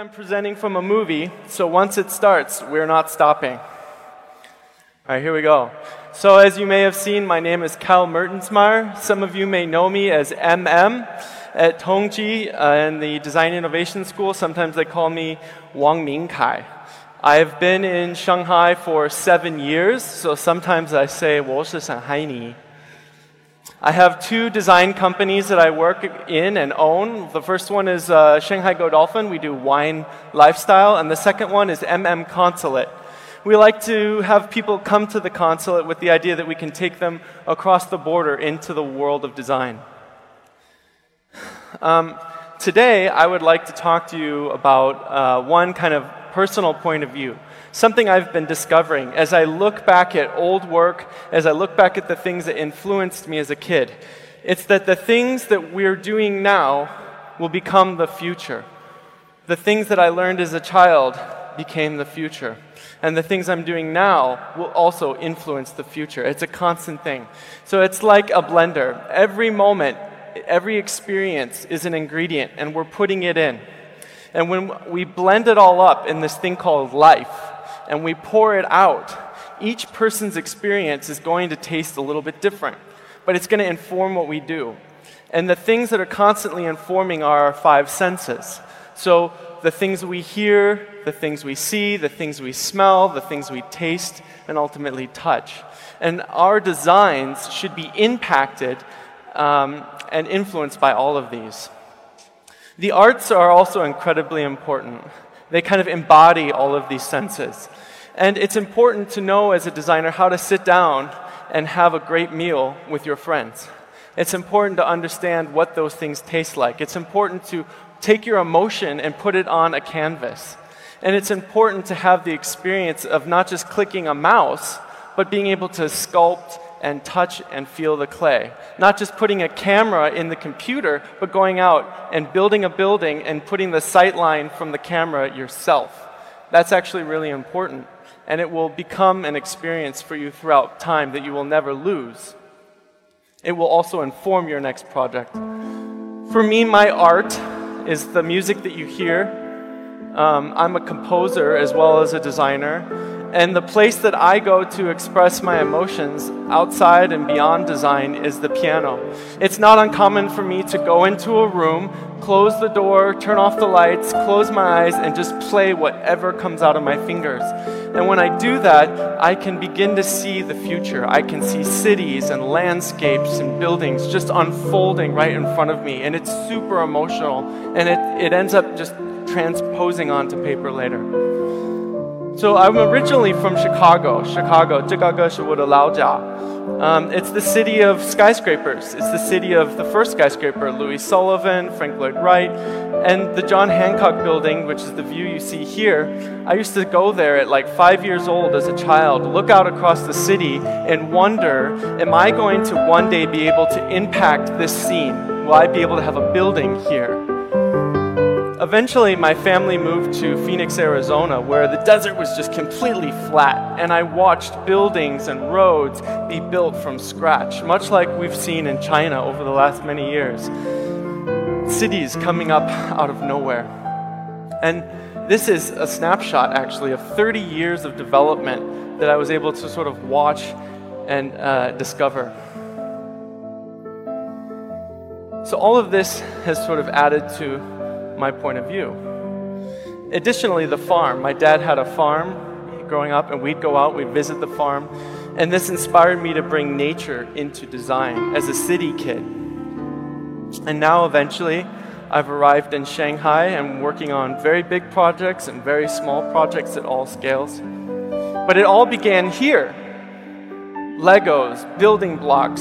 I'm presenting from a movie, so once it starts, we're not stopping. All right, here we go. So, as you may have seen, my name is Kyle Mertensmeyer. Some of you may know me as MM at Tongji uh, in the Design Innovation School. Sometimes they call me Wang Mingkai. I've been in Shanghai for seven years, so sometimes I say 我是上海人。I have two design companies that I work in and own. The first one is uh, Shanghai Godolphin. We do wine lifestyle. And the second one is MM Consulate. We like to have people come to the consulate with the idea that we can take them across the border into the world of design. Um, today, I would like to talk to you about uh, one kind of personal point of view something I've been discovering as I look back at old work, as I look back at the things that influenced me as a kid. It's that the things that we're doing now will become the future. The things that I learned as a child became the future. And the things I'm doing now will also influence the future. It's a constant thing. So it's like a blender. Every moment, every experience is an ingredient, and we're putting it in. And when we blend it all up in this thing called life, and we pour it out, each person's experience is going to taste a little bit different, but it's going to inform what we do. And the things that are constantly informing are our five senses. So the things we hear, the things we see, the things we smell, the things we taste, and ultimately touch. And our designs should be impacted um, and influenced by all of these. The arts are also incredibly important. They kind of embody all of these senses. And it's important to know as a designer how to sit down and have a great meal with your friends. It's important to understand what those things taste like. It's important to take your emotion and put it on a canvas. And it's important to have the experience of not just clicking a mouse, but being able to sculpt and touch and feel the clay. Not just putting a camera in the computer, but going out and building a building and putting the sight line from the camera yourself. That's actually really important and it will become an experience for you throughout time that you will never lose. It will also inform your next project. For me, my art is the music that you hear. Um, I'm a composer as well as a designer. And the place that I go to express my emotions outside and beyond design is the piano. It's not uncommon for me to go into a room, close the door, turn off the lights, close my eyes, and just play whatever comes out of my fingers. And when I do that, I can begin to see the future. I can see cities and landscapes and buildings just unfolding right in front of me. And it's super emotional. And it, it ends up just transposing onto paper later. So I'm originally from Chicago. Chicago, 这个是我的老家. Um, it's the city of skyscrapers. It's the city of the first skyscraper, Louis Sullivan, Frank Lloyd Wright, and the John Hancock building, which is the view you see here. I used to go there at like five years old as a child, look out across the city, and wonder am I going to one day be able to impact this scene? Will I be able to have a building here? Eventually, my family moved to Phoenix, Arizona, where the desert was just completely flat, and I watched buildings and roads be built from scratch, much like we've seen in China over the last many years. Cities coming up out of nowhere. And this is a snapshot, actually, of 30 years of development that I was able to sort of watch and uh, discover. So, all of this has sort of added to my point of view. Additionally, the farm. My dad had a farm growing up, and we'd go out, we'd visit the farm, and this inspired me to bring nature into design as a city kid. And now, eventually, I've arrived in Shanghai and working on very big projects and very small projects at all scales. But it all began here Legos, building blocks,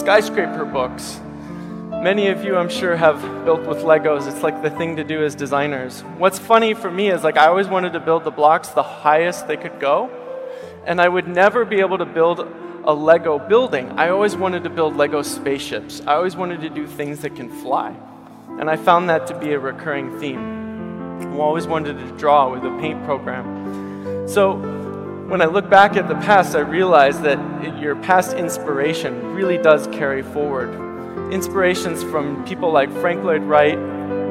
skyscraper books, Many of you, I'm sure, have built with Legos. It's like the thing to do as designers. What's funny for me is like I always wanted to build the blocks the highest they could go, and I would never be able to build a Lego building. I always wanted to build Lego spaceships. I always wanted to do things that can fly. And I found that to be a recurring theme. I always wanted to draw with a paint program. So when I look back at the past, I realize that your past inspiration really does carry forward inspirations from people like Frank Lloyd Wright,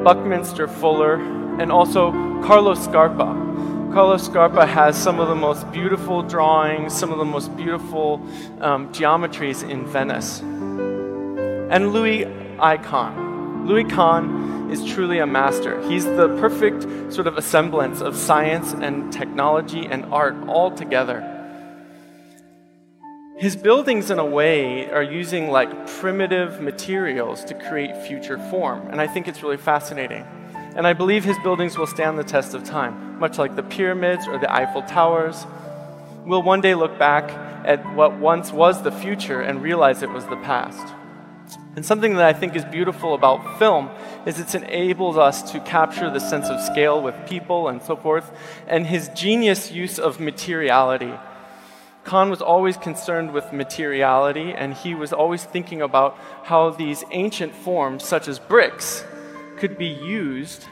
Buckminster Fuller, and also Carlos Scarpa. Carlos Scarpa has some of the most beautiful drawings, some of the most beautiful um, geometries in Venice. And Louis I. Kahn. Louis Kahn is truly a master. He's the perfect sort of assemblance of science and technology and art all together. His buildings, in a way, are using like primitive materials to create future form, and I think it's really fascinating. And I believe his buildings will stand the test of time, much like the pyramids or the Eiffel Towers. We'll one day look back at what once was the future and realize it was the past. And something that I think is beautiful about film is it enables us to capture the sense of scale with people and so forth, and his genius use of materiality Kahn was always concerned with materiality, and he was always thinking about how these ancient forms, such as bricks, could be used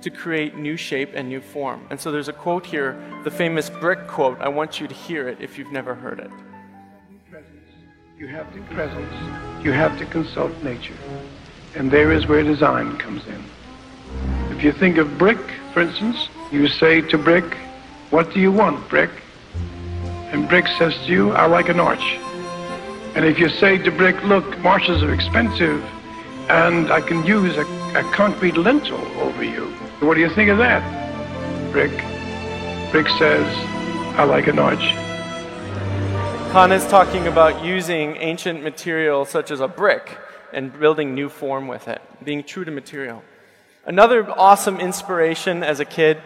to create new shape and new form. And so there's a quote here, the famous brick quote. I want you to hear it if you've never heard it. You have to presence. You have to consult nature. And there is where design comes in. If you think of brick, for instance, you say to brick, what do you want, brick? And brick says to you, I like an arch. And if you say to brick, look, marshes are expensive, and I can use a, a concrete lintel over you. What do you think of that, brick? Brick says, I like an arch. Kahn is talking about using ancient material such as a brick and building new form with it, being true to material. Another awesome inspiration as a kid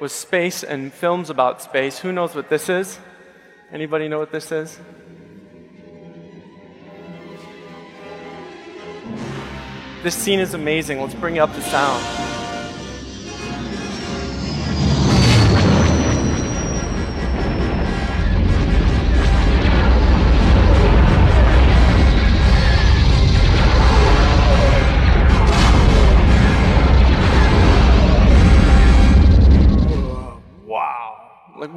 was space and films about space. Who knows what this is? Anybody know what this is? This scene is amazing. Let's bring up the sound.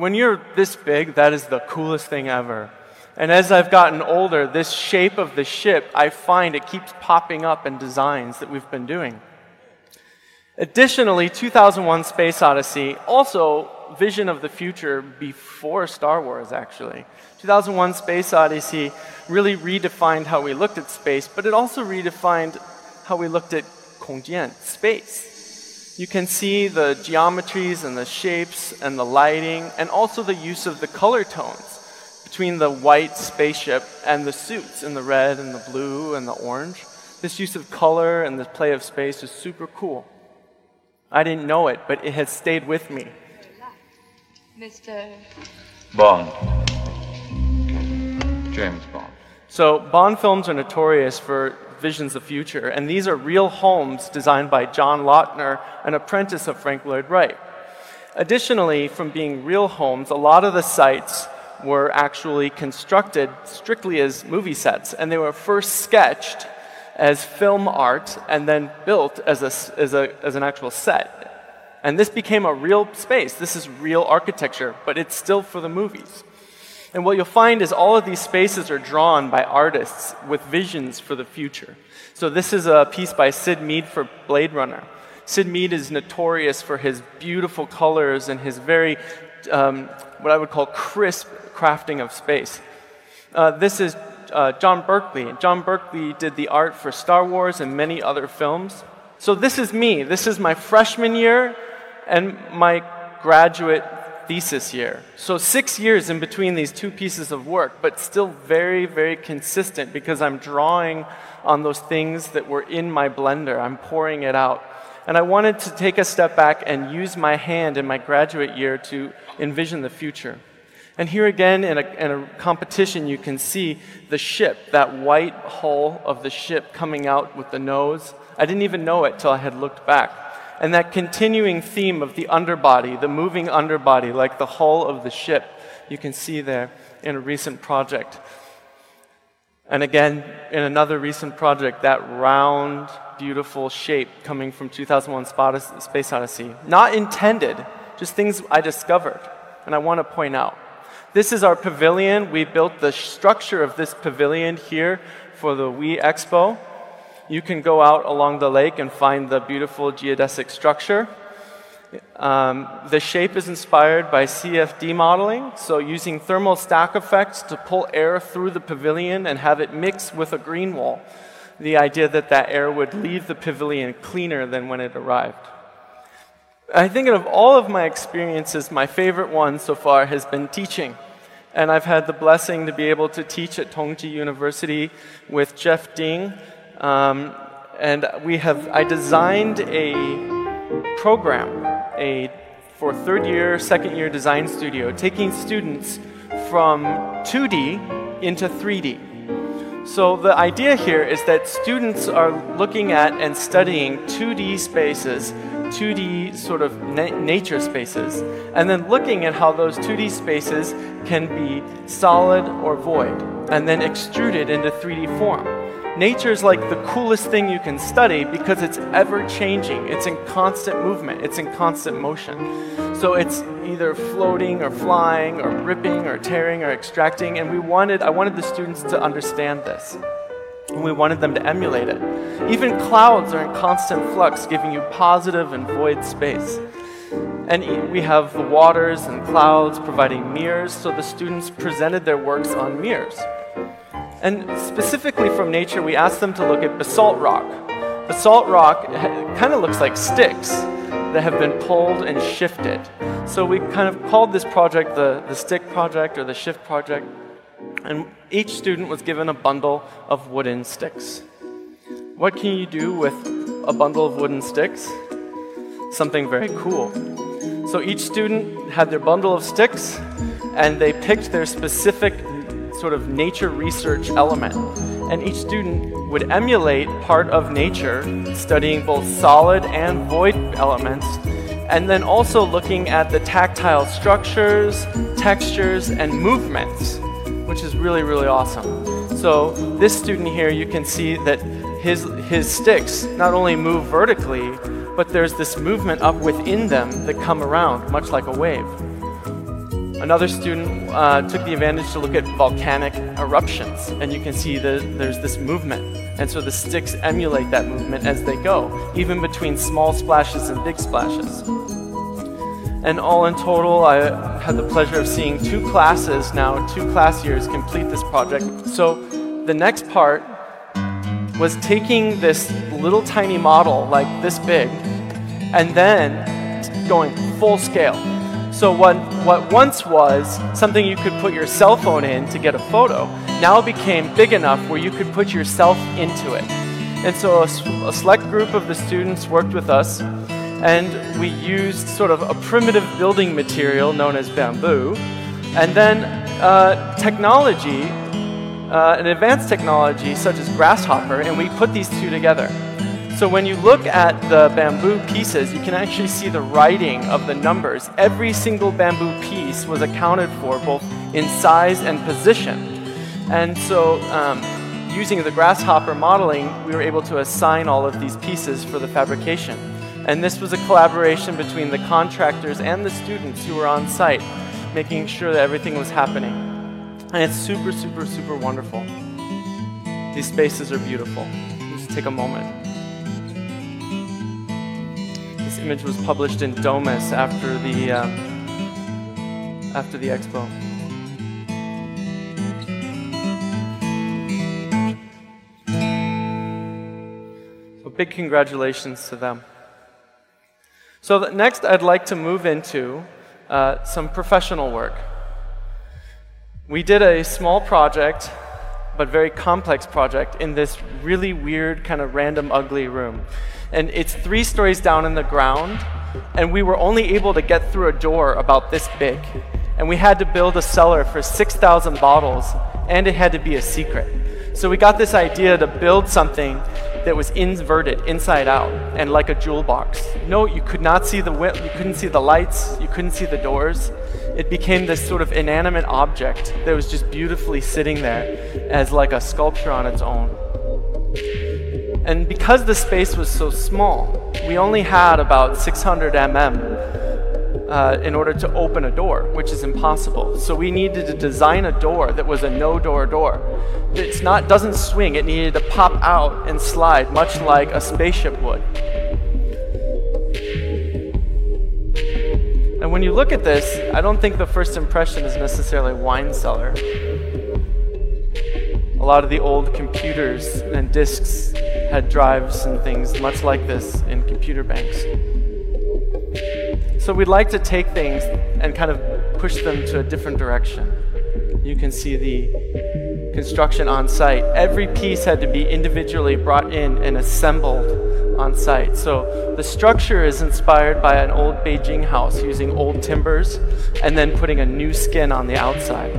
When you're this big, that is the coolest thing ever. And as I've gotten older, this shape of the ship, I find it keeps popping up in designs that we've been doing. Additionally, 2001 Space Odyssey, also vision of the future before Star Wars, actually. 2001 Space Odyssey really redefined how we looked at space, but it also redefined how we looked at Kongjian, space. You can see the geometries and the shapes and the lighting, and also the use of the color tones between the white spaceship and the suits in the red and the blue and the orange. This use of color and the play of space is super cool. I didn't know it, but it has stayed with me. Mr. Bond. James Bond. So, Bond films are notorious for visions of future. And these are real homes designed by John Lautner, an apprentice of Frank Lloyd Wright. Additionally, from being real homes, a lot of the sites were actually constructed strictly as movie sets, and they were first sketched as film art and then built as, a, as, a, as an actual set. And this became a real space. This is real architecture, but it's still for the movies. And what you'll find is all of these spaces are drawn by artists with visions for the future. So this is a piece by Syd Mead for Blade Runner. Syd Mead is notorious for his beautiful colors and his very, um, what I would call crisp crafting of space. Uh, this is uh, John Berkey. John Berkey did the art for Star Wars and many other films. So this is me. This is my freshman year and my graduate thesis year. So six years in between these two pieces of work, but still very, very consistent because I'm drawing on those things that were in my blender. I'm pouring it out. And I wanted to take a step back and use my hand in my graduate year to envision the future. And here again, in a, in a, competition, you can see the ship, that white hull of the ship coming out with the nose. I didn't even know it till I had looked back and that continuing theme of the underbody, the moving underbody, like the hull of the ship, you can see there in a recent project. And again, in another recent project, that round, beautiful shape coming from 2001 Space Odyssey. Not intended, just things I discovered, and I want to point out. This is our pavilion. We built the structure of this pavilion here for the WE Expo you can go out along the lake and find the beautiful geodesic structure. Um, the shape is inspired by CFD modeling, so using thermal stack effects to pull air through the pavilion and have it mix with a green wall. The idea that that air would leave the pavilion cleaner than when it arrived. I think of all of my experiences, my favorite one so far has been teaching. And I've had the blessing to be able to teach at Tongji University with Jeff Ding. Um, and we have, I designed a program a, for third year, second year design studio, taking students from 2D into 3D. So the idea here is that students are looking at and studying 2D spaces 2D sort of na nature spaces, and then looking at how those 2D spaces can be solid or void, and then extruded into 3D form. Nature is like the coolest thing you can study because it's ever changing. It's in constant movement, it's in constant motion. So it's either floating or flying or ripping or tearing or extracting, and we wanted, I wanted the students to understand this. And we wanted them to emulate it. Even clouds are in constant flux, giving you positive and void space. And we have the waters and clouds providing mirrors, so the students presented their works on mirrors. And specifically from nature, we asked them to look at basalt rock. Basalt rock kind of looks like sticks that have been pulled and shifted. So we kind of called this project the, the stick project or the shift project. And each student was given a bundle of wooden sticks. What can you do with a bundle of wooden sticks? Something very cool. So each student had their bundle of sticks and they picked their specific sort of nature research element. And each student would emulate part of nature, studying both solid and void elements, and then also looking at the tactile structures, textures, and movements which is really, really awesome. So this student here, you can see that his, his sticks not only move vertically, but there's this movement up within them that come around, much like a wave. Another student uh, took the advantage to look at volcanic eruptions, and you can see that there's this movement. And so the sticks emulate that movement as they go, even between small splashes and big splashes. And all in total, I had the pleasure of seeing two classes now, two class years complete this project. So the next part was taking this little tiny model, like this big, and then going full scale. So what, what once was something you could put your cell phone in to get a photo, now became big enough where you could put yourself into it. And so a, a select group of the students worked with us and we used sort of a primitive building material known as bamboo, and then uh, technology, uh, an advanced technology such as Grasshopper, and we put these two together. So when you look at the bamboo pieces, you can actually see the writing of the numbers. Every single bamboo piece was accounted for both in size and position. And so um, using the grasshopper modeling, we were able to assign all of these pieces for the fabrication. And this was a collaboration between the contractors and the students who were on site, making sure that everything was happening. And it's super, super, super wonderful. These spaces are beautiful. Just take a moment. Image was published in Domus after the, uh, after the expo. So big congratulations to them. So next, I'd like to move into uh, some professional work. We did a small project, but very complex project, in this really weird, kind of random, ugly room. And it's three stories down in the ground, and we were only able to get through a door about this big. And we had to build a cellar for 6,000 bottles, and it had to be a secret. So we got this idea to build something that was inverted inside out and like a jewel box. No, you could not see the you couldn't see the lights, you couldn't see the doors. It became this sort of inanimate object that was just beautifully sitting there as like a sculpture on its own. And because the space was so small, we only had about 600 mm uh, in order to open a door, which is impossible. So we needed to design a door that was a no-door door. It's not doesn't swing. It needed to pop out and slide, much like a spaceship would. And when you look at this, I don't think the first impression is necessarily wine cellar. A lot of the old computers and disks had drives and things much like this in computer banks. So we'd like to take things and kind of push them to a different direction. You can see the construction on site. Every piece had to be individually brought in and assembled on site. So the structure is inspired by an old Beijing house using old timbers and then putting a new skin on the outside.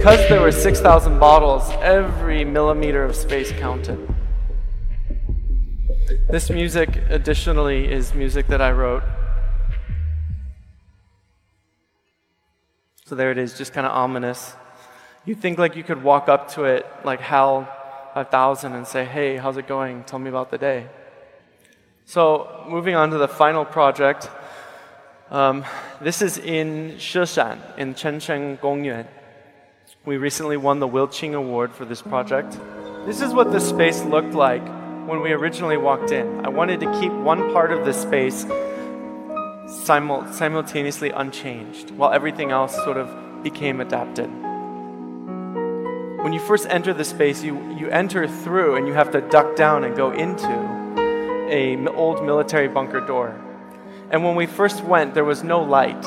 Because there were 6,000 bottles, every millimeter of space counted. This music, additionally, is music that I wrote. So there it is, just kind of ominous. You think like you could walk up to it like HAL 5000 and say, hey, how's it going? Tell me about the day. So moving on to the final project. Um, this is in Sheshan, in Chengcheng Gongyuan. We recently won the Wilching Award for this project. This is what the space looked like when we originally walked in. I wanted to keep one part of the space simul- simultaneously unchanged while everything else sort of became adapted. When you first enter the space, you, you enter through and you have to duck down and go into a old military bunker door. And when we first went, there was no light.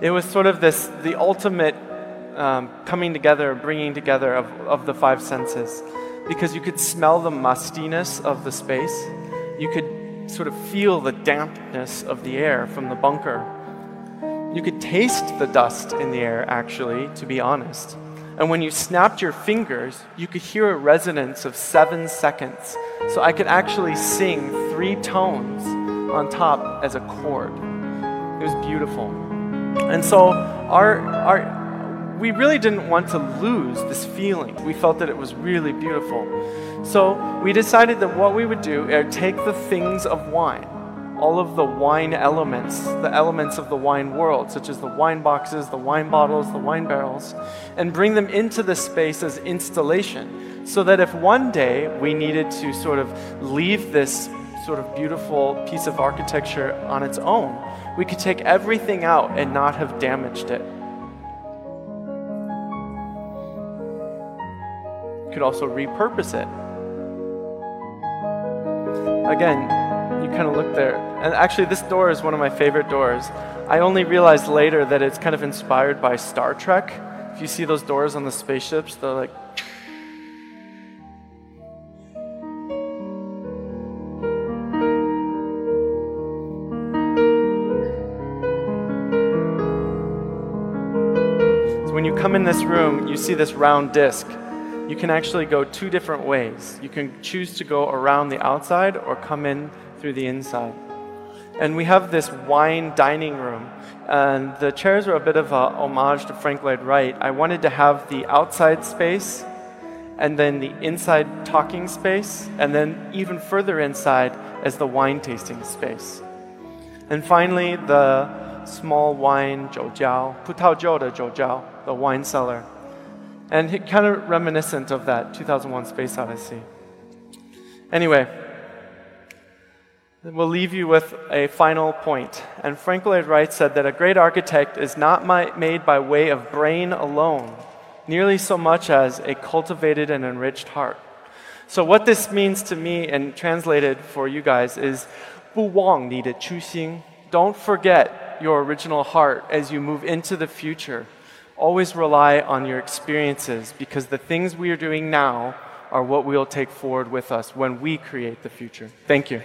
It was sort of this the ultimate um, coming together, bringing together of, of the five senses. Because you could smell the mustiness of the space, you could sort of feel the dampness of the air from the bunker. You could taste the dust in the air, actually, to be honest. And when you snapped your fingers, you could hear a resonance of seven seconds. So I could actually sing three tones on top as a chord. It was beautiful. And so our, our, we really didn't want to lose this feeling. We felt that it was really beautiful. So we decided that what we would do is take the things of wine, all of the wine elements, the elements of the wine world, such as the wine boxes, the wine bottles, the wine barrels, and bring them into the space as installation. So that if one day we needed to sort of leave this sort of beautiful piece of architecture on its own, we could take everything out and not have damaged it. Could also repurpose it. Again, you kind of look there. And actually, this door is one of my favorite doors. I only realized later that it's kind of inspired by Star Trek. If you see those doors on the spaceships, they're like. So when you come in this room, you see this round disc you can actually go two different ways. You can choose to go around the outside or come in through the inside. And we have this wine dining room. And the chairs are a bit of a homage to Frank Lloyd Wright. I wanted to have the outside space and then the inside talking space, and then even further inside as the wine tasting space. And finally, the small wine 酒窖,葡萄酒的酒窖, the wine cellar and kind of reminiscent of that 2001 Space Odyssey. Anyway, we'll leave you with a final point. And Frank Lloyd Wright said that a great architect is not made by way of brain alone, nearly so much as a cultivated and enriched heart. So, what this means to me and translated for you guys is 不忘你的初心. Don't forget your original heart as you move into the future always rely on your experiences because the things we are doing now are what we'll take forward with us when we create the future. Thank you.